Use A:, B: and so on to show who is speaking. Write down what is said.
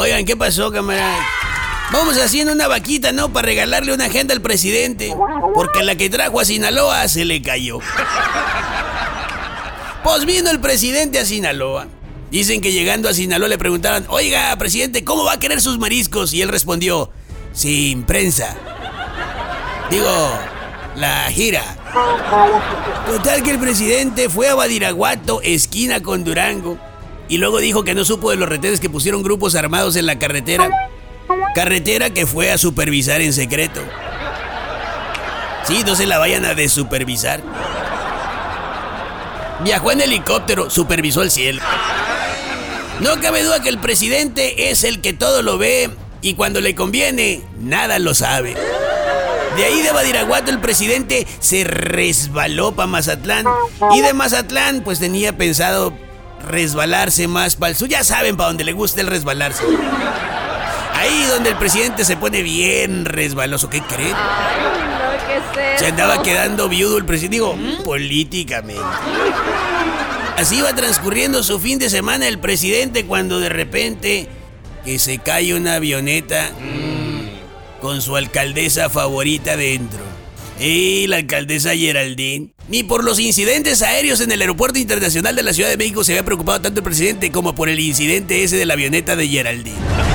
A: Oigan, ¿qué pasó, camarada? Vamos haciendo una vaquita, ¿no? Para regalarle una agenda al presidente. Porque la que trajo a Sinaloa se le cayó. Pues vino el presidente a Sinaloa. Dicen que llegando a Sinaloa le preguntaban, oiga, presidente, ¿cómo va a querer sus mariscos? Y él respondió, sin prensa. Digo, la gira. Total que el presidente fue a Badiraguato, esquina con Durango, y luego dijo que no supo de los retenes que pusieron grupos armados en la carretera. Carretera que fue a supervisar en secreto. Sí, no se la vayan a desupervisar. Viajó en helicóptero, supervisó el cielo. No cabe duda que el presidente es el que todo lo ve y cuando le conviene, nada lo sabe. De ahí de Badiraguato el presidente se resbaló para Mazatlán y de Mazatlán pues tenía pensado resbalarse más para el sur. Ya saben para donde le gusta el resbalarse. Ahí donde el presidente se pone bien resbaloso, ¿qué creen? Se andaba quedando viudo el presidente, digo, políticamente. Así iba transcurriendo su fin de semana el presidente cuando de repente que se cae una avioneta con su alcaldesa favorita dentro. Y la alcaldesa Geraldine. Ni por los incidentes aéreos en el aeropuerto internacional de la Ciudad de México se había preocupado tanto el presidente como por el incidente ese de la avioneta de Geraldine.